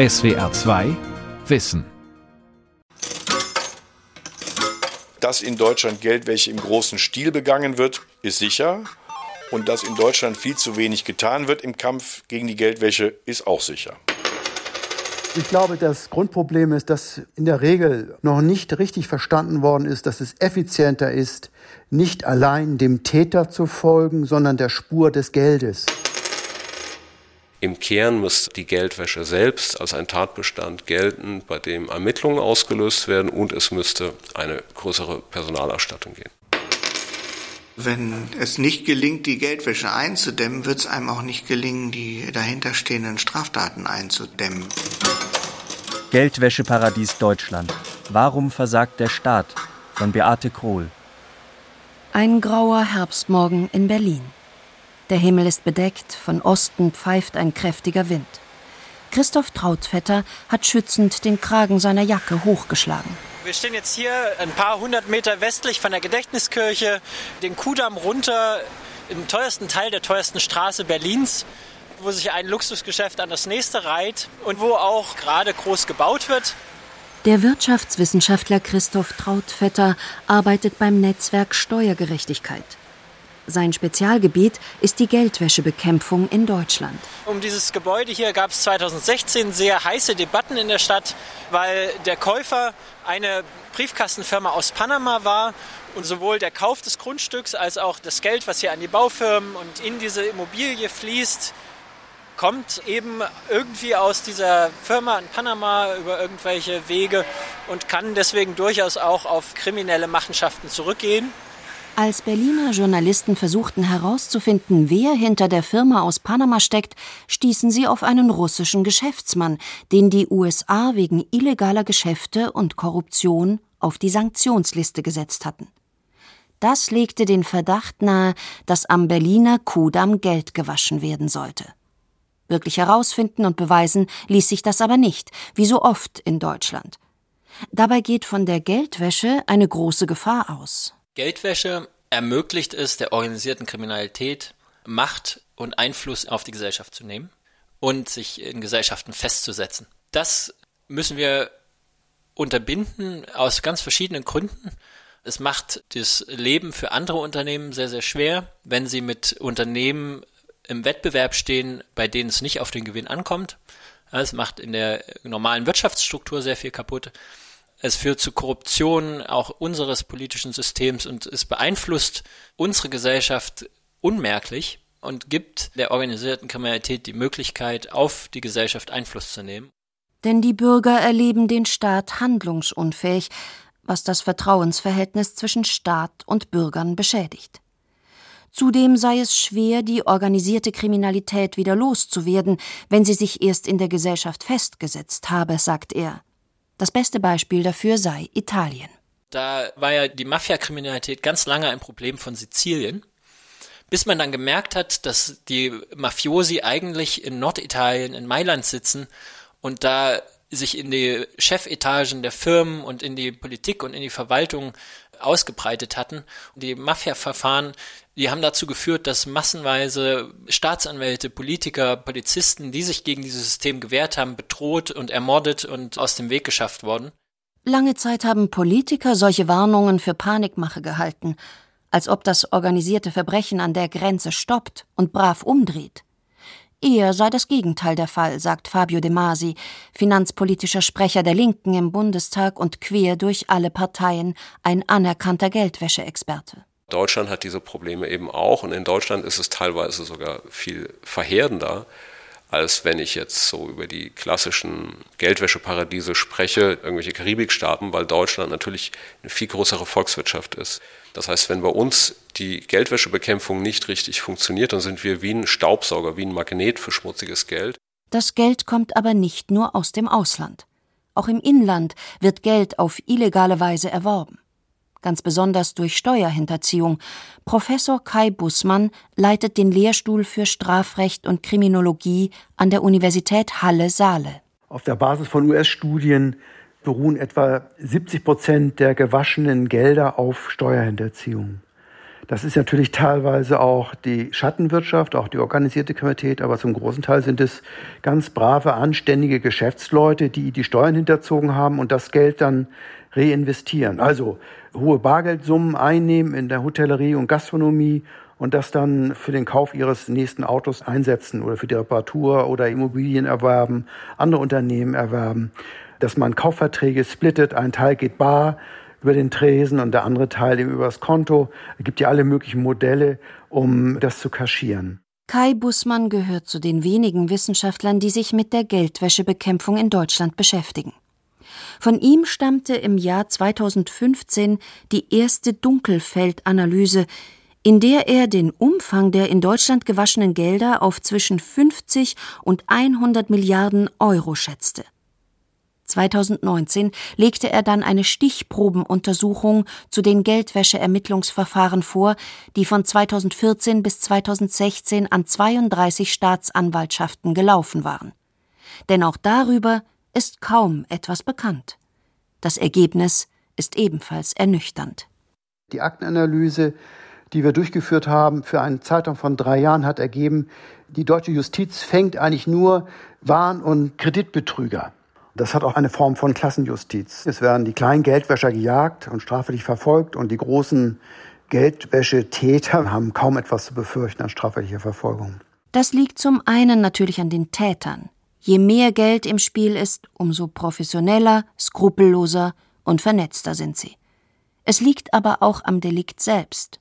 SWR 2 Wissen. Dass in Deutschland Geldwäsche im großen Stil begangen wird, ist sicher. Und dass in Deutschland viel zu wenig getan wird im Kampf gegen die Geldwäsche, ist auch sicher. Ich glaube, das Grundproblem ist, dass in der Regel noch nicht richtig verstanden worden ist, dass es effizienter ist, nicht allein dem Täter zu folgen, sondern der Spur des Geldes. Im Kern muss die Geldwäsche selbst als ein Tatbestand gelten, bei dem Ermittlungen ausgelöst werden und es müsste eine größere Personalausstattung geben. Wenn es nicht gelingt, die Geldwäsche einzudämmen, wird es einem auch nicht gelingen, die dahinterstehenden Straftaten einzudämmen. Geldwäscheparadies Deutschland. Warum versagt der Staat? Von Beate Krohl. Ein grauer Herbstmorgen in Berlin. Der Himmel ist bedeckt, von Osten pfeift ein kräftiger Wind. Christoph Trautvetter hat schützend den Kragen seiner Jacke hochgeschlagen. Wir stehen jetzt hier ein paar hundert Meter westlich von der Gedächtniskirche, den Kudamm runter, im teuersten Teil der teuersten Straße Berlins, wo sich ein Luxusgeschäft an das nächste reiht und wo auch gerade groß gebaut wird. Der Wirtschaftswissenschaftler Christoph Trautvetter arbeitet beim Netzwerk Steuergerechtigkeit. Sein Spezialgebiet ist die Geldwäschebekämpfung in Deutschland. Um dieses Gebäude hier gab es 2016 sehr heiße Debatten in der Stadt, weil der Käufer eine Briefkastenfirma aus Panama war und sowohl der Kauf des Grundstücks als auch das Geld, was hier an die Baufirmen und in diese Immobilie fließt, kommt eben irgendwie aus dieser Firma in Panama über irgendwelche Wege und kann deswegen durchaus auch auf kriminelle Machenschaften zurückgehen. Als Berliner Journalisten versuchten herauszufinden, wer hinter der Firma aus Panama steckt, stießen sie auf einen russischen Geschäftsmann, den die USA wegen illegaler Geschäfte und Korruption auf die Sanktionsliste gesetzt hatten. Das legte den Verdacht nahe, dass am Berliner Kudamm Geld gewaschen werden sollte. Wirklich herausfinden und beweisen ließ sich das aber nicht, wie so oft in Deutschland. Dabei geht von der Geldwäsche eine große Gefahr aus. Geldwäsche ermöglicht es der organisierten Kriminalität, Macht und Einfluss auf die Gesellschaft zu nehmen und sich in Gesellschaften festzusetzen. Das müssen wir unterbinden aus ganz verschiedenen Gründen. Es macht das Leben für andere Unternehmen sehr, sehr schwer, wenn sie mit Unternehmen im Wettbewerb stehen, bei denen es nicht auf den Gewinn ankommt. Es macht in der normalen Wirtschaftsstruktur sehr viel kaputt. Es führt zu Korruption auch unseres politischen Systems und es beeinflusst unsere Gesellschaft unmerklich und gibt der organisierten Kriminalität die Möglichkeit, auf die Gesellschaft Einfluss zu nehmen. Denn die Bürger erleben den Staat handlungsunfähig, was das Vertrauensverhältnis zwischen Staat und Bürgern beschädigt. Zudem sei es schwer, die organisierte Kriminalität wieder loszuwerden, wenn sie sich erst in der Gesellschaft festgesetzt habe, sagt er. Das beste Beispiel dafür sei Italien. Da war ja die Mafia-Kriminalität ganz lange ein Problem von Sizilien, bis man dann gemerkt hat, dass die Mafiosi eigentlich in Norditalien, in Mailand sitzen und da sich in die Chefetagen der Firmen und in die Politik und in die Verwaltung ausgebreitet hatten. Die Mafia-Verfahren, die haben dazu geführt, dass massenweise Staatsanwälte, Politiker, Polizisten, die sich gegen dieses System gewehrt haben, bedroht und ermordet und aus dem Weg geschafft worden. Lange Zeit haben Politiker solche Warnungen für Panikmache gehalten, als ob das organisierte Verbrechen an der Grenze stoppt und brav umdreht. Eher sei das Gegenteil der Fall, sagt Fabio De Masi, finanzpolitischer Sprecher der Linken im Bundestag und quer durch alle Parteien ein anerkannter Geldwäscheexperte. Deutschland hat diese Probleme eben auch und in Deutschland ist es teilweise sogar viel verheerender, als wenn ich jetzt so über die klassischen Geldwäscheparadiese spreche, irgendwelche Karibikstaaten, weil Deutschland natürlich eine viel größere Volkswirtschaft ist. Das heißt, wenn bei uns die Geldwäschebekämpfung nicht richtig funktioniert, dann sind wir wie ein Staubsauger, wie ein Magnet für schmutziges Geld. Das Geld kommt aber nicht nur aus dem Ausland. Auch im Inland wird Geld auf illegale Weise erworben. Ganz besonders durch Steuerhinterziehung. Professor Kai Bussmann leitet den Lehrstuhl für Strafrecht und Kriminologie an der Universität Halle-Saale. Auf der Basis von US-Studien beruhen etwa 70 Prozent der gewaschenen Gelder auf Steuerhinterziehung. Das ist natürlich teilweise auch die Schattenwirtschaft, auch die organisierte Kriminalität, aber zum großen Teil sind es ganz brave, anständige Geschäftsleute, die die Steuern hinterzogen haben und das Geld dann reinvestieren. Also hohe Bargeldsummen einnehmen in der Hotellerie und Gastronomie und das dann für den Kauf ihres nächsten Autos einsetzen oder für die Reparatur oder Immobilien erwerben, andere Unternehmen erwerben, dass man Kaufverträge splittet, ein Teil geht bar, über den Tresen und der andere Teil eben übers Konto. Es gibt ja alle möglichen Modelle, um das zu kaschieren. Kai Bussmann gehört zu den wenigen Wissenschaftlern, die sich mit der Geldwäschebekämpfung in Deutschland beschäftigen. Von ihm stammte im Jahr 2015 die erste Dunkelfeldanalyse, in der er den Umfang der in Deutschland gewaschenen Gelder auf zwischen 50 und 100 Milliarden Euro schätzte. 2019 legte er dann eine Stichprobenuntersuchung zu den Geldwäscheermittlungsverfahren vor, die von 2014 bis 2016 an 32 Staatsanwaltschaften gelaufen waren. Denn auch darüber ist kaum etwas bekannt. Das Ergebnis ist ebenfalls ernüchternd. Die Aktenanalyse, die wir durchgeführt haben für einen Zeitraum von drei Jahren, hat ergeben, die deutsche Justiz fängt eigentlich nur Warn- und Kreditbetrüger. Das hat auch eine Form von Klassenjustiz. Es werden die kleinen Geldwäscher gejagt und strafrechtlich verfolgt und die großen Geldwäschetäter haben kaum etwas zu befürchten an strafrechtlicher Verfolgung. Das liegt zum einen natürlich an den Tätern. Je mehr Geld im Spiel ist, umso professioneller, skrupelloser und vernetzter sind sie. Es liegt aber auch am Delikt selbst.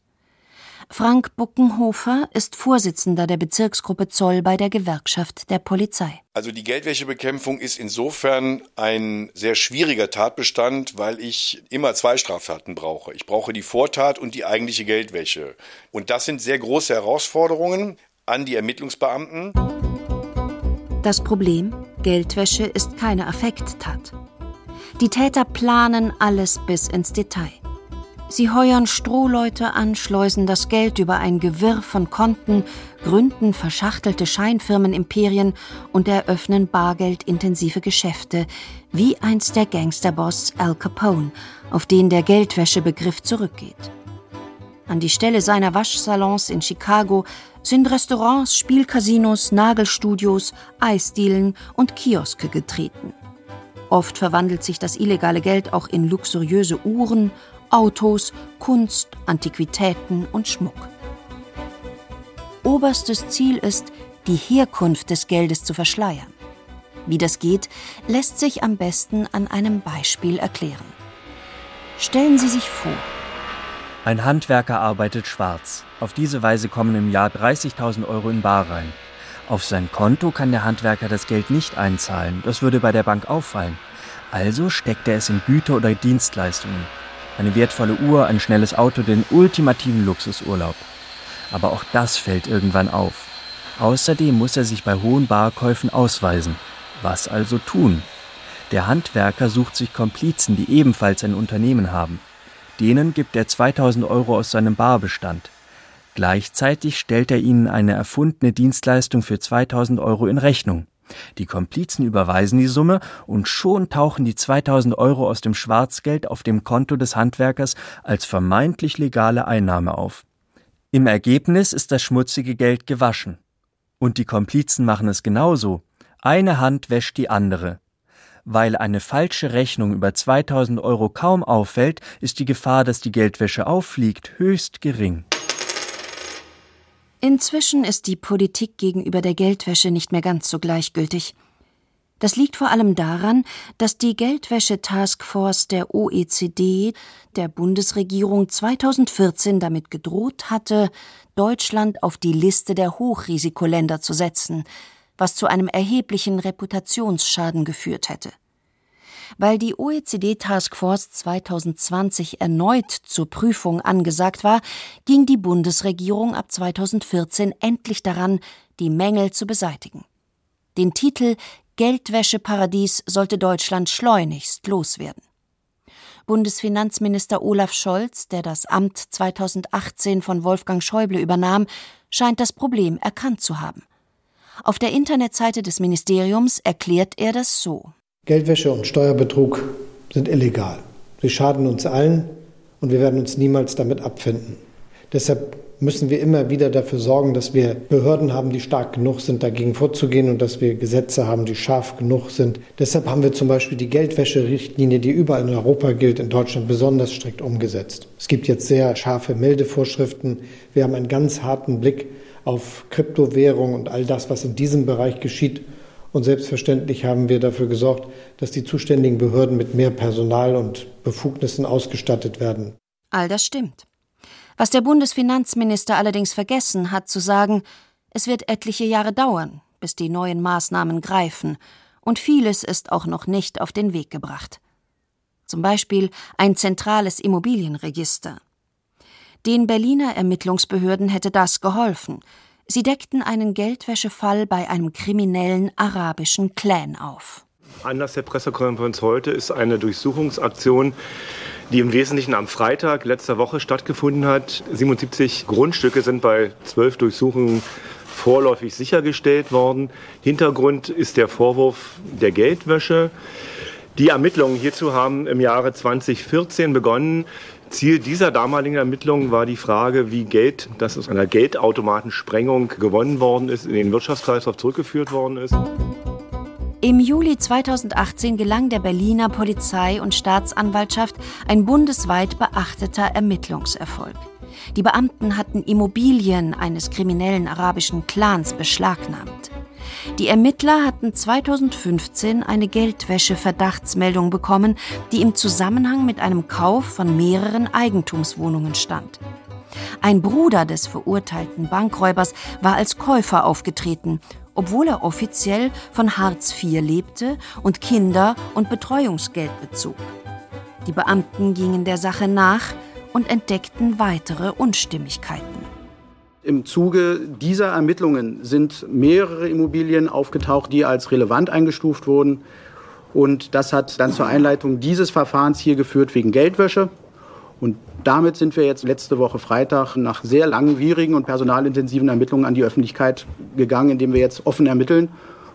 Frank Buckenhofer ist Vorsitzender der Bezirksgruppe Zoll bei der Gewerkschaft der Polizei. Also die Geldwäschebekämpfung ist insofern ein sehr schwieriger Tatbestand, weil ich immer zwei Straftaten brauche. Ich brauche die Vortat und die eigentliche Geldwäsche. Und das sind sehr große Herausforderungen an die Ermittlungsbeamten. Das Problem, Geldwäsche ist keine Affekttat. Die Täter planen alles bis ins Detail. Sie heuern Strohleute an, schleusen das Geld über ein Gewirr von Konten, gründen verschachtelte Scheinfirmenimperien und eröffnen bargeldintensive Geschäfte, wie einst der Gangsterboss Al Capone, auf den der Geldwäschebegriff zurückgeht. An die Stelle seiner Waschsalons in Chicago sind Restaurants, Spielcasinos, Nagelstudios, Eisdielen und Kioske getreten. Oft verwandelt sich das illegale Geld auch in luxuriöse Uhren, Autos, Kunst, Antiquitäten und Schmuck. Oberstes Ziel ist, die Herkunft des Geldes zu verschleiern. Wie das geht, lässt sich am besten an einem Beispiel erklären. Stellen Sie sich vor, ein Handwerker arbeitet schwarz. Auf diese Weise kommen im Jahr 30.000 Euro in Bar rein. Auf sein Konto kann der Handwerker das Geld nicht einzahlen, das würde bei der Bank auffallen. Also steckt er es in Güter oder Dienstleistungen eine wertvolle Uhr, ein schnelles Auto, den ultimativen Luxusurlaub. Aber auch das fällt irgendwann auf. Außerdem muss er sich bei hohen Barkäufen ausweisen. Was also tun? Der Handwerker sucht sich Komplizen, die ebenfalls ein Unternehmen haben. Denen gibt er 2000 Euro aus seinem Barbestand. Gleichzeitig stellt er ihnen eine erfundene Dienstleistung für 2000 Euro in Rechnung. Die Komplizen überweisen die Summe und schon tauchen die 2000 Euro aus dem Schwarzgeld auf dem Konto des Handwerkers als vermeintlich legale Einnahme auf. Im Ergebnis ist das schmutzige Geld gewaschen. Und die Komplizen machen es genauso. Eine Hand wäscht die andere. Weil eine falsche Rechnung über 2000 Euro kaum auffällt, ist die Gefahr, dass die Geldwäsche auffliegt, höchst gering. Inzwischen ist die Politik gegenüber der Geldwäsche nicht mehr ganz so gleichgültig. Das liegt vor allem daran, dass die Geldwäsche-Taskforce der OECD der Bundesregierung 2014 damit gedroht hatte, Deutschland auf die Liste der Hochrisikoländer zu setzen, was zu einem erheblichen Reputationsschaden geführt hätte. Weil die OECD-Taskforce 2020 erneut zur Prüfung angesagt war, ging die Bundesregierung ab 2014 endlich daran, die Mängel zu beseitigen. Den Titel Geldwäscheparadies sollte Deutschland schleunigst loswerden. Bundesfinanzminister Olaf Scholz, der das Amt 2018 von Wolfgang Schäuble übernahm, scheint das Problem erkannt zu haben. Auf der Internetseite des Ministeriums erklärt er das so. Geldwäsche und Steuerbetrug sind illegal. Sie schaden uns allen und wir werden uns niemals damit abfinden. Deshalb müssen wir immer wieder dafür sorgen, dass wir Behörden haben, die stark genug sind, dagegen vorzugehen und dass wir Gesetze haben, die scharf genug sind. Deshalb haben wir zum Beispiel die Geldwäscherichtlinie, die überall in Europa gilt, in Deutschland besonders strikt umgesetzt. Es gibt jetzt sehr scharfe Meldevorschriften. Wir haben einen ganz harten Blick auf Kryptowährung und all das, was in diesem Bereich geschieht. Und selbstverständlich haben wir dafür gesorgt, dass die zuständigen Behörden mit mehr Personal und Befugnissen ausgestattet werden. All das stimmt. Was der Bundesfinanzminister allerdings vergessen hat zu sagen, es wird etliche Jahre dauern, bis die neuen Maßnahmen greifen, und vieles ist auch noch nicht auf den Weg gebracht. Zum Beispiel ein zentrales Immobilienregister. Den Berliner Ermittlungsbehörden hätte das geholfen. Sie deckten einen Geldwäschefall bei einem kriminellen arabischen Clan auf. Anlass der Pressekonferenz heute ist eine Durchsuchungsaktion die im Wesentlichen am Freitag letzter Woche stattgefunden hat. 77 Grundstücke sind bei zwölf Durchsuchungen vorläufig sichergestellt worden. Hintergrund ist der Vorwurf der Geldwäsche. Die Ermittlungen hierzu haben im Jahre 2014 begonnen. Ziel dieser damaligen Ermittlungen war die Frage, wie Geld, das aus einer Geldautomatensprengung gewonnen worden ist, in den Wirtschaftskreislauf zurückgeführt worden ist. Im Juli 2018 gelang der Berliner Polizei und Staatsanwaltschaft ein bundesweit beachteter Ermittlungserfolg. Die Beamten hatten Immobilien eines kriminellen arabischen Clans beschlagnahmt. Die Ermittler hatten 2015 eine Geldwäsche-Verdachtsmeldung bekommen, die im Zusammenhang mit einem Kauf von mehreren Eigentumswohnungen stand. Ein Bruder des verurteilten Bankräubers war als Käufer aufgetreten obwohl er offiziell von Hartz IV lebte und Kinder- und Betreuungsgeld bezog. Die Beamten gingen der Sache nach und entdeckten weitere Unstimmigkeiten. Im Zuge dieser Ermittlungen sind mehrere Immobilien aufgetaucht, die als relevant eingestuft wurden. Und das hat dann zur Einleitung dieses Verfahrens hier geführt wegen Geldwäsche. Und damit sind wir jetzt letzte Woche Freitag nach sehr langwierigen und personalintensiven Ermittlungen an die Öffentlichkeit gegangen, indem wir jetzt offen ermitteln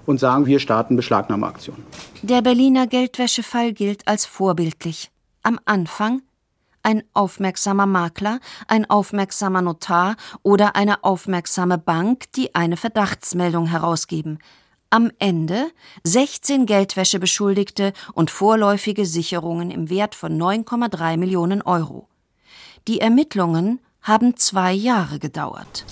und sagen, wir starten Beschlagnahmeaktion. Der Berliner Geldwäschefall gilt als vorbildlich. Am Anfang ein aufmerksamer Makler, ein aufmerksamer Notar oder eine aufmerksame Bank, die eine Verdachtsmeldung herausgeben. Am Ende 16 Geldwäschebeschuldigte und vorläufige Sicherungen im Wert von 9,3 Millionen Euro. Die Ermittlungen haben zwei Jahre gedauert.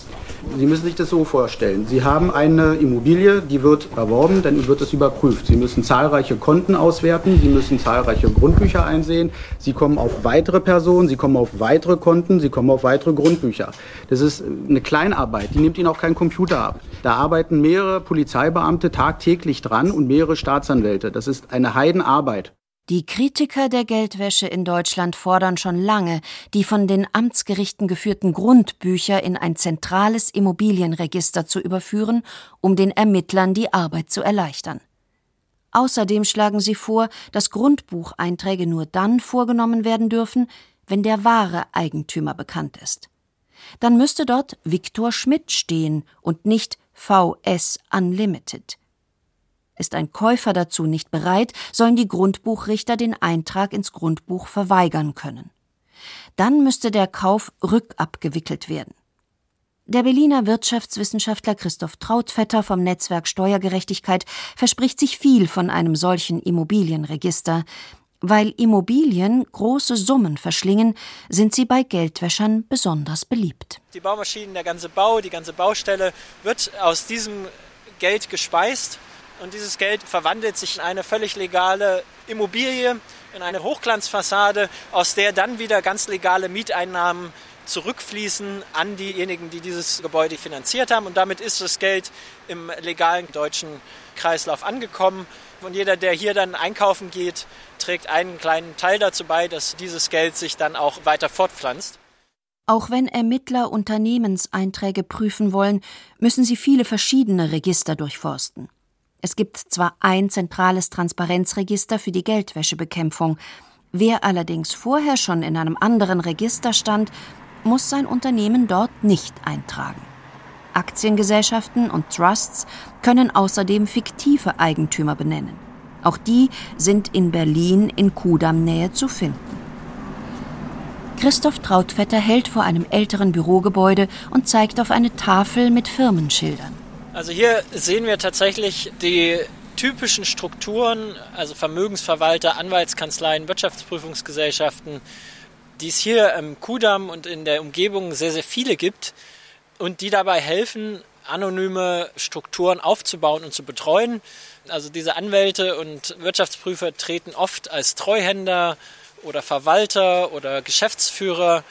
Sie müssen sich das so vorstellen. Sie haben eine Immobilie, die wird erworben, dann wird es überprüft. Sie müssen zahlreiche Konten auswerten, Sie müssen zahlreiche Grundbücher einsehen, Sie kommen auf weitere Personen, Sie kommen auf weitere Konten, Sie kommen auf weitere Grundbücher. Das ist eine Kleinarbeit, die nimmt Ihnen auch kein Computer ab. Da arbeiten mehrere Polizeibeamte tagtäglich dran und mehrere Staatsanwälte. Das ist eine Heidenarbeit. Die Kritiker der Geldwäsche in Deutschland fordern schon lange, die von den Amtsgerichten geführten Grundbücher in ein zentrales Immobilienregister zu überführen, um den Ermittlern die Arbeit zu erleichtern. Außerdem schlagen sie vor, dass Grundbucheinträge nur dann vorgenommen werden dürfen, wenn der wahre Eigentümer bekannt ist. Dann müsste dort Viktor Schmidt stehen und nicht VS Unlimited. Ist ein Käufer dazu nicht bereit, sollen die Grundbuchrichter den Eintrag ins Grundbuch verweigern können. Dann müsste der Kauf rückabgewickelt werden. Der Berliner Wirtschaftswissenschaftler Christoph Trautvetter vom Netzwerk Steuergerechtigkeit verspricht sich viel von einem solchen Immobilienregister. Weil Immobilien große Summen verschlingen, sind sie bei Geldwäschern besonders beliebt. Die Baumaschinen, der ganze Bau, die ganze Baustelle wird aus diesem Geld gespeist und dieses Geld verwandelt sich in eine völlig legale Immobilie, in eine Hochglanzfassade, aus der dann wieder ganz legale Mieteinnahmen zurückfließen an diejenigen, die dieses Gebäude finanziert haben. Und damit ist das Geld im legalen deutschen Kreislauf angekommen. Und jeder, der hier dann einkaufen geht, trägt einen kleinen Teil dazu bei, dass dieses Geld sich dann auch weiter fortpflanzt. Auch wenn Ermittler Unternehmenseinträge prüfen wollen, müssen sie viele verschiedene Register durchforsten. Es gibt zwar ein zentrales Transparenzregister für die Geldwäschebekämpfung, wer allerdings vorher schon in einem anderen Register stand, muss sein Unternehmen dort nicht eintragen. Aktiengesellschaften und Trusts können außerdem fiktive Eigentümer benennen. Auch die sind in Berlin in Kudamm-Nähe zu finden. Christoph Trautvetter hält vor einem älteren Bürogebäude und zeigt auf eine Tafel mit Firmenschildern. Also hier sehen wir tatsächlich die typischen Strukturen, also Vermögensverwalter, Anwaltskanzleien, Wirtschaftsprüfungsgesellschaften, die es hier im Kudamm und in der Umgebung sehr, sehr viele gibt und die dabei helfen, anonyme Strukturen aufzubauen und zu betreuen. Also diese Anwälte und Wirtschaftsprüfer treten oft als Treuhänder oder Verwalter oder Geschäftsführer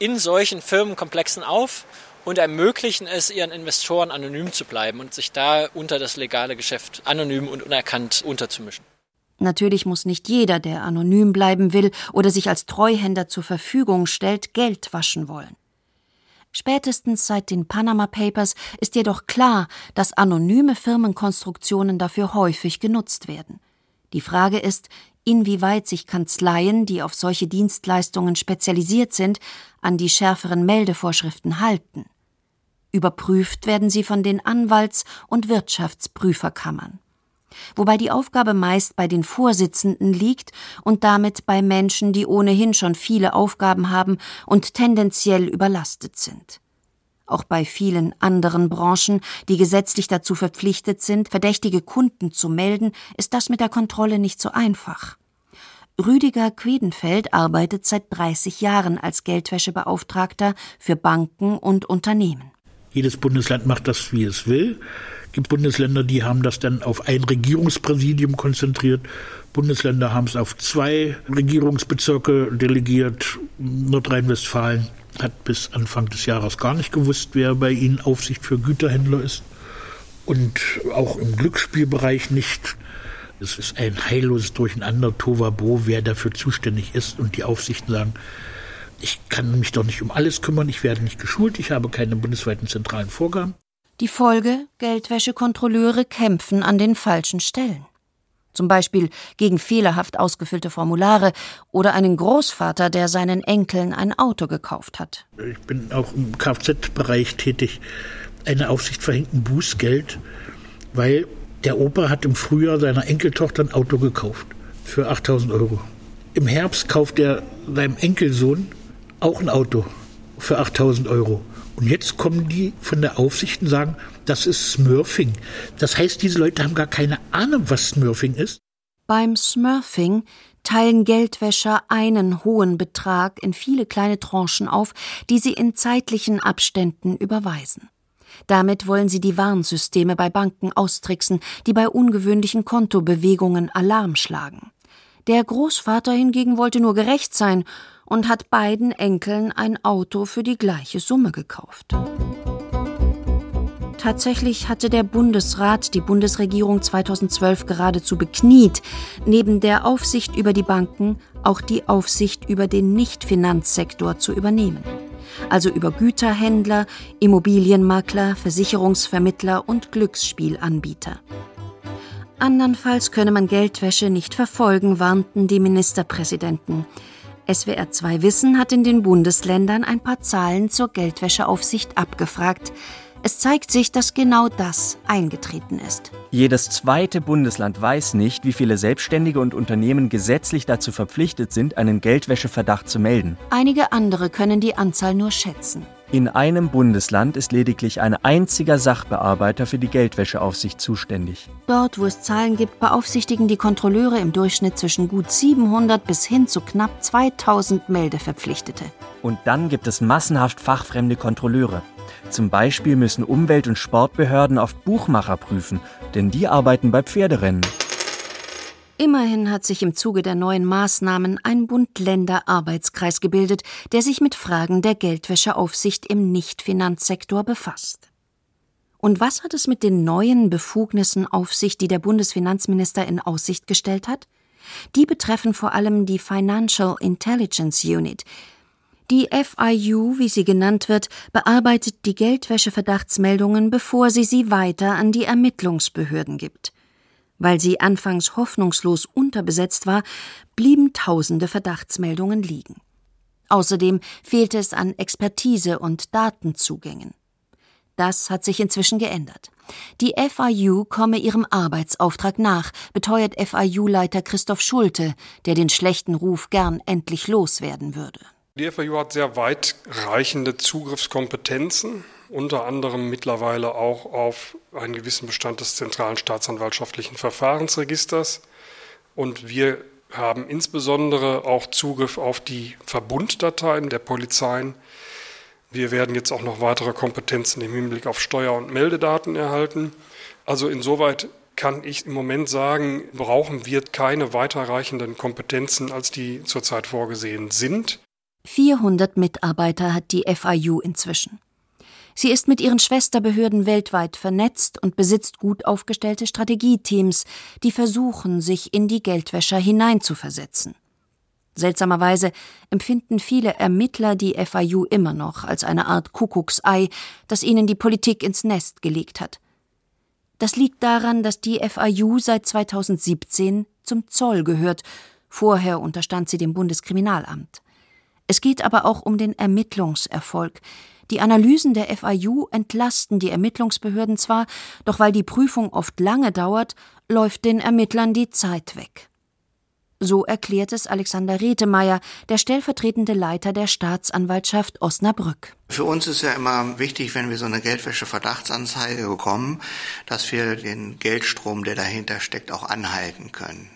in solchen Firmenkomplexen auf und ermöglichen es ihren Investoren anonym zu bleiben und sich da unter das legale Geschäft anonym und unerkannt unterzumischen. Natürlich muss nicht jeder, der anonym bleiben will oder sich als Treuhänder zur Verfügung stellt, Geld waschen wollen. Spätestens seit den Panama Papers ist jedoch klar, dass anonyme Firmenkonstruktionen dafür häufig genutzt werden. Die Frage ist, inwieweit sich Kanzleien, die auf solche Dienstleistungen spezialisiert sind, an die schärferen Meldevorschriften halten. Überprüft werden sie von den Anwalts- und Wirtschaftsprüferkammern. Wobei die Aufgabe meist bei den Vorsitzenden liegt und damit bei Menschen, die ohnehin schon viele Aufgaben haben und tendenziell überlastet sind. Auch bei vielen anderen Branchen, die gesetzlich dazu verpflichtet sind, verdächtige Kunden zu melden, ist das mit der Kontrolle nicht so einfach. Rüdiger Quedenfeld arbeitet seit 30 Jahren als Geldwäschebeauftragter für Banken und Unternehmen. Jedes Bundesland macht das, wie es will. Es gibt Bundesländer, die haben das dann auf ein Regierungspräsidium konzentriert. Bundesländer haben es auf zwei Regierungsbezirke delegiert. Nordrhein-Westfalen hat bis Anfang des Jahres gar nicht gewusst, wer bei ihnen Aufsicht für Güterhändler ist. Und auch im Glücksspielbereich nicht. Es ist ein heilloses Durcheinander, Tovabo, wer dafür zuständig ist. Und die Aufsichten sagen, ich kann mich doch nicht um alles kümmern, ich werde nicht geschult, ich habe keine bundesweiten zentralen Vorgaben. Die Folge, Geldwäschekontrolleure kämpfen an den falschen Stellen. Zum Beispiel gegen fehlerhaft ausgefüllte Formulare oder einen Großvater, der seinen Enkeln ein Auto gekauft hat. Ich bin auch im Kfz-Bereich tätig. Eine Aufsicht verhängt ein Bußgeld, weil der Opa hat im Frühjahr seiner Enkeltochter ein Auto gekauft für 8000 Euro. Im Herbst kauft er seinem Enkelsohn auch ein Auto für 8000 Euro. Und jetzt kommen die von der Aufsicht und sagen, das ist Smurfing. Das heißt, diese Leute haben gar keine Ahnung, was Smurfing ist. Beim Smurfing teilen Geldwäscher einen hohen Betrag in viele kleine Tranchen auf, die sie in zeitlichen Abständen überweisen. Damit wollen sie die Warnsysteme bei Banken austricksen, die bei ungewöhnlichen Kontobewegungen Alarm schlagen. Der Großvater hingegen wollte nur gerecht sein und hat beiden Enkeln ein Auto für die gleiche Summe gekauft. Tatsächlich hatte der Bundesrat die Bundesregierung 2012 geradezu bekniet, neben der Aufsicht über die Banken auch die Aufsicht über den Nichtfinanzsektor zu übernehmen also über Güterhändler, Immobilienmakler, Versicherungsvermittler und Glücksspielanbieter. Andernfalls könne man Geldwäsche nicht verfolgen, warnten die Ministerpräsidenten. SWR 2 Wissen hat in den Bundesländern ein paar Zahlen zur Geldwäscheaufsicht abgefragt. Es zeigt sich, dass genau das eingetreten ist. Jedes zweite Bundesland weiß nicht, wie viele Selbstständige und Unternehmen gesetzlich dazu verpflichtet sind, einen Geldwäscheverdacht zu melden. Einige andere können die Anzahl nur schätzen. In einem Bundesland ist lediglich ein einziger Sachbearbeiter für die Geldwäscheaufsicht zuständig. Dort, wo es Zahlen gibt, beaufsichtigen die Kontrolleure im Durchschnitt zwischen gut 700 bis hin zu knapp 2000 Meldeverpflichtete. Und dann gibt es massenhaft fachfremde Kontrolleure. Zum Beispiel müssen Umwelt- und Sportbehörden auf Buchmacher prüfen, denn die arbeiten bei Pferderennen. Immerhin hat sich im Zuge der neuen Maßnahmen ein Bund-Länder-Arbeitskreis gebildet, der sich mit Fragen der Geldwäscheaufsicht im Nichtfinanzsektor befasst. Und was hat es mit den neuen Befugnissen auf sich, die der Bundesfinanzminister in Aussicht gestellt hat? Die betreffen vor allem die Financial Intelligence Unit, die FIU, wie sie genannt wird, bearbeitet die Geldwäscheverdachtsmeldungen, bevor sie sie weiter an die Ermittlungsbehörden gibt. Weil sie anfangs hoffnungslos unterbesetzt war, blieben tausende Verdachtsmeldungen liegen. Außerdem fehlte es an Expertise und Datenzugängen. Das hat sich inzwischen geändert. Die FIU komme ihrem Arbeitsauftrag nach, beteuert FIU-Leiter Christoph Schulte, der den schlechten Ruf gern endlich loswerden würde. Die FAU hat sehr weitreichende Zugriffskompetenzen, unter anderem mittlerweile auch auf einen gewissen Bestand des zentralen staatsanwaltschaftlichen Verfahrensregisters. Und wir haben insbesondere auch Zugriff auf die Verbunddateien der Polizeien. Wir werden jetzt auch noch weitere Kompetenzen im Hinblick auf Steuer- und Meldedaten erhalten. Also insoweit kann ich im Moment sagen, brauchen wir keine weiterreichenden Kompetenzen, als die zurzeit vorgesehen sind. 400 Mitarbeiter hat die FIU inzwischen. Sie ist mit ihren Schwesterbehörden weltweit vernetzt und besitzt gut aufgestellte Strategieteams, die versuchen, sich in die Geldwäscher hineinzuversetzen. Seltsamerweise empfinden viele Ermittler die FIU immer noch als eine Art Kuckucksei, das ihnen die Politik ins Nest gelegt hat. Das liegt daran, dass die FIU seit 2017 zum Zoll gehört, vorher unterstand sie dem Bundeskriminalamt. Es geht aber auch um den Ermittlungserfolg. Die Analysen der FIU entlasten die Ermittlungsbehörden zwar, doch weil die Prüfung oft lange dauert, läuft den Ermittlern die Zeit weg. So erklärt es Alexander Rethemeyer, der stellvertretende Leiter der Staatsanwaltschaft Osnabrück. Für uns ist ja immer wichtig, wenn wir so eine Geldwäsche-Verdachtsanzeige bekommen, dass wir den Geldstrom, der dahinter steckt, auch anhalten können.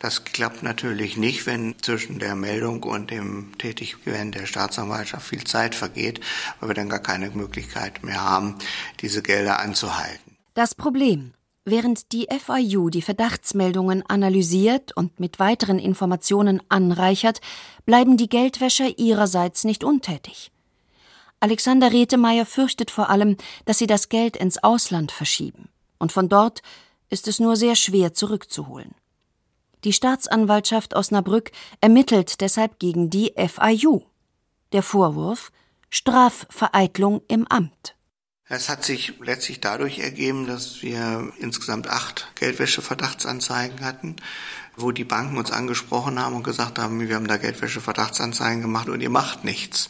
Das klappt natürlich nicht, wenn zwischen der Meldung und dem Tätigwerden der Staatsanwaltschaft viel Zeit vergeht, weil wir dann gar keine Möglichkeit mehr haben, diese Gelder anzuhalten. Das Problem. Während die FIU die Verdachtsmeldungen analysiert und mit weiteren Informationen anreichert, bleiben die Geldwäscher ihrerseits nicht untätig. Alexander Rethemeyer fürchtet vor allem, dass sie das Geld ins Ausland verschieben. Und von dort ist es nur sehr schwer zurückzuholen. Die Staatsanwaltschaft Osnabrück ermittelt deshalb gegen die FIU. Der Vorwurf Strafvereitlung im Amt. Es hat sich letztlich dadurch ergeben, dass wir insgesamt acht Geldwäsche-Verdachtsanzeigen hatten, wo die Banken uns angesprochen haben und gesagt haben, wir haben da Geldwäsche-Verdachtsanzeigen gemacht und ihr macht nichts.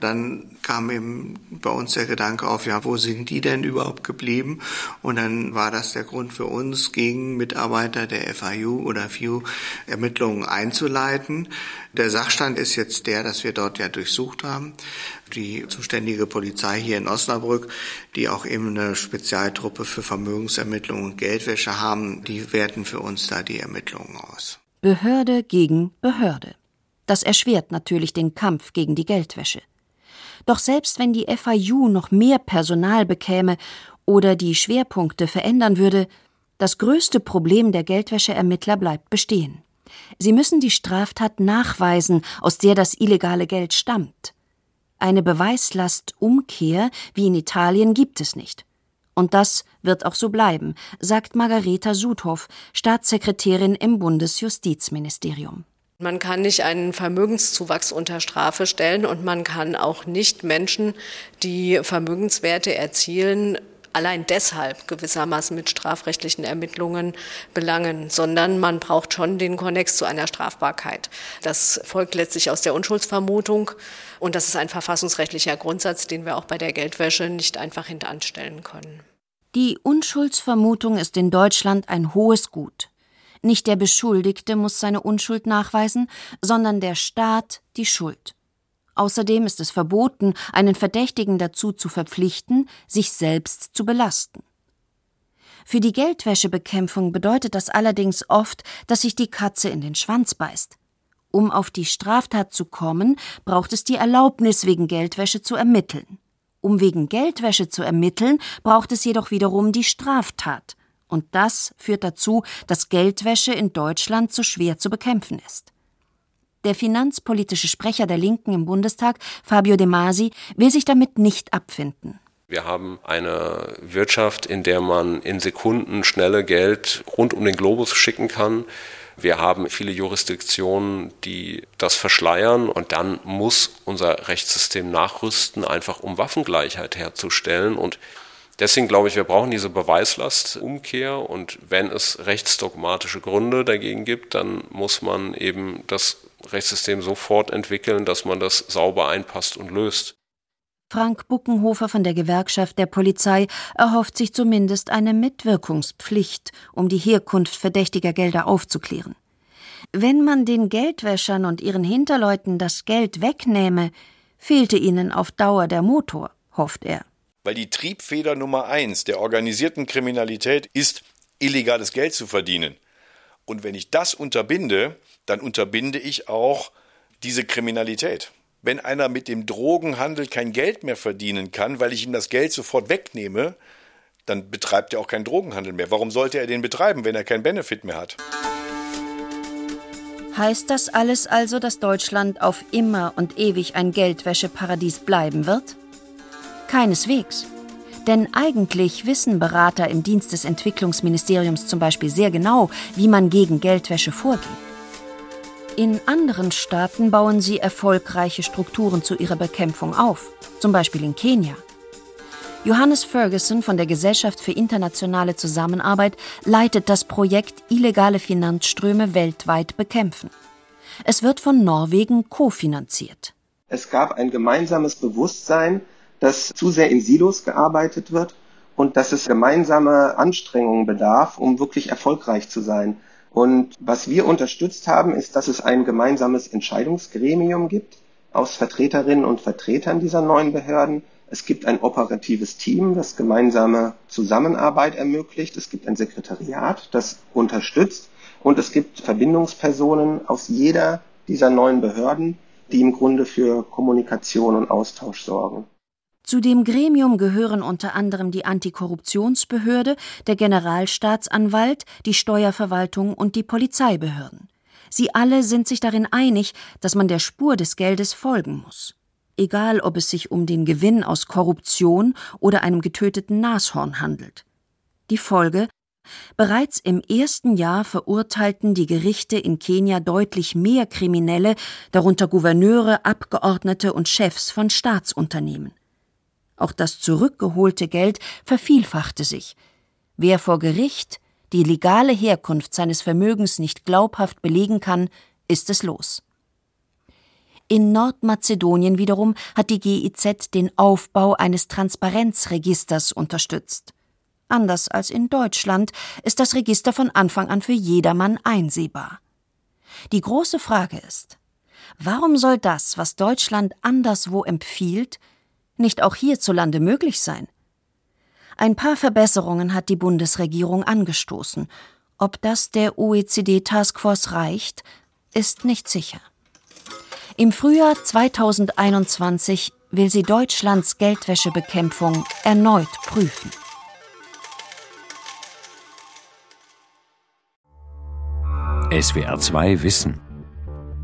Dann kam eben bei uns der Gedanke auf, ja, wo sind die denn überhaupt geblieben? Und dann war das der Grund für uns, gegen Mitarbeiter der FIU oder FIU Ermittlungen einzuleiten. Der Sachstand ist jetzt der, dass wir dort ja durchsucht haben die zuständige Polizei hier in Osnabrück, die auch eben eine Spezialtruppe für Vermögensermittlung und Geldwäsche haben, die werten für uns da die Ermittlungen aus. Behörde gegen Behörde. Das erschwert natürlich den Kampf gegen die Geldwäsche. Doch selbst wenn die FIU noch mehr Personal bekäme oder die Schwerpunkte verändern würde, das größte Problem der Geldwäscheermittler bleibt bestehen. Sie müssen die Straftat nachweisen, aus der das illegale Geld stammt. Eine Beweislastumkehr wie in Italien gibt es nicht. Und das wird auch so bleiben, sagt Margareta Sudhoff, Staatssekretärin im Bundesjustizministerium. Man kann nicht einen Vermögenszuwachs unter Strafe stellen und man kann auch nicht Menschen, die Vermögenswerte erzielen, allein deshalb gewissermaßen mit strafrechtlichen Ermittlungen belangen, sondern man braucht schon den Konnex zu einer Strafbarkeit. Das folgt letztlich aus der Unschuldsvermutung und das ist ein verfassungsrechtlicher Grundsatz, den wir auch bei der Geldwäsche nicht einfach hintanstellen können. Die Unschuldsvermutung ist in Deutschland ein hohes Gut. Nicht der Beschuldigte muss seine Unschuld nachweisen, sondern der Staat die Schuld. Außerdem ist es verboten, einen Verdächtigen dazu zu verpflichten, sich selbst zu belasten. Für die Geldwäschebekämpfung bedeutet das allerdings oft, dass sich die Katze in den Schwanz beißt. Um auf die Straftat zu kommen, braucht es die Erlaubnis, wegen Geldwäsche zu ermitteln. Um wegen Geldwäsche zu ermitteln, braucht es jedoch wiederum die Straftat. Und das führt dazu, dass Geldwäsche in Deutschland so schwer zu bekämpfen ist. Der finanzpolitische Sprecher der Linken im Bundestag, Fabio De Masi, will sich damit nicht abfinden. Wir haben eine Wirtschaft, in der man in Sekunden schnelle Geld rund um den Globus schicken kann. Wir haben viele Jurisdiktionen, die das verschleiern und dann muss unser Rechtssystem nachrüsten, einfach um Waffengleichheit herzustellen. Und deswegen glaube ich, wir brauchen diese Beweislastumkehr und wenn es rechtsdogmatische Gründe dagegen gibt, dann muss man eben das Rechtssystem so fortentwickeln, dass man das sauber einpasst und löst. Frank Buckenhofer von der Gewerkschaft der Polizei erhofft sich zumindest eine Mitwirkungspflicht, um die Herkunft verdächtiger Gelder aufzuklären. Wenn man den Geldwäschern und ihren Hinterleuten das Geld wegnähme, fehlte ihnen auf Dauer der Motor, hofft er. Weil die Triebfeder Nummer eins der organisierten Kriminalität ist, illegales Geld zu verdienen. Und wenn ich das unterbinde, dann unterbinde ich auch diese Kriminalität. Wenn einer mit dem Drogenhandel kein Geld mehr verdienen kann, weil ich ihm das Geld sofort wegnehme, dann betreibt er auch keinen Drogenhandel mehr. Warum sollte er den betreiben, wenn er keinen Benefit mehr hat? Heißt das alles also, dass Deutschland auf immer und ewig ein Geldwäscheparadies bleiben wird? Keineswegs. Denn eigentlich wissen Berater im Dienst des Entwicklungsministeriums zum Beispiel sehr genau, wie man gegen Geldwäsche vorgeht. In anderen Staaten bauen sie erfolgreiche Strukturen zu ihrer Bekämpfung auf, zum Beispiel in Kenia. Johannes Ferguson von der Gesellschaft für internationale Zusammenarbeit leitet das Projekt Illegale Finanzströme weltweit bekämpfen. Es wird von Norwegen kofinanziert. Es gab ein gemeinsames Bewusstsein, dass zu sehr in Silos gearbeitet wird und dass es gemeinsame Anstrengungen bedarf, um wirklich erfolgreich zu sein. Und was wir unterstützt haben, ist, dass es ein gemeinsames Entscheidungsgremium gibt aus Vertreterinnen und Vertretern dieser neuen Behörden. Es gibt ein operatives Team, das gemeinsame Zusammenarbeit ermöglicht. Es gibt ein Sekretariat, das unterstützt. Und es gibt Verbindungspersonen aus jeder dieser neuen Behörden, die im Grunde für Kommunikation und Austausch sorgen. Zu dem Gremium gehören unter anderem die Antikorruptionsbehörde, der Generalstaatsanwalt, die Steuerverwaltung und die Polizeibehörden. Sie alle sind sich darin einig, dass man der Spur des Geldes folgen muss. Egal, ob es sich um den Gewinn aus Korruption oder einem getöteten Nashorn handelt. Die Folge Bereits im ersten Jahr verurteilten die Gerichte in Kenia deutlich mehr Kriminelle, darunter Gouverneure, Abgeordnete und Chefs von Staatsunternehmen. Auch das zurückgeholte Geld vervielfachte sich. Wer vor Gericht die legale Herkunft seines Vermögens nicht glaubhaft belegen kann, ist es los. In Nordmazedonien wiederum hat die GIZ den Aufbau eines Transparenzregisters unterstützt. Anders als in Deutschland ist das Register von Anfang an für jedermann einsehbar. Die große Frage ist, warum soll das, was Deutschland anderswo empfiehlt, nicht auch hierzulande möglich sein? Ein paar Verbesserungen hat die Bundesregierung angestoßen. Ob das der OECD-Taskforce reicht, ist nicht sicher. Im Frühjahr 2021 will sie Deutschlands Geldwäschebekämpfung erneut prüfen. SWR 2 Wissen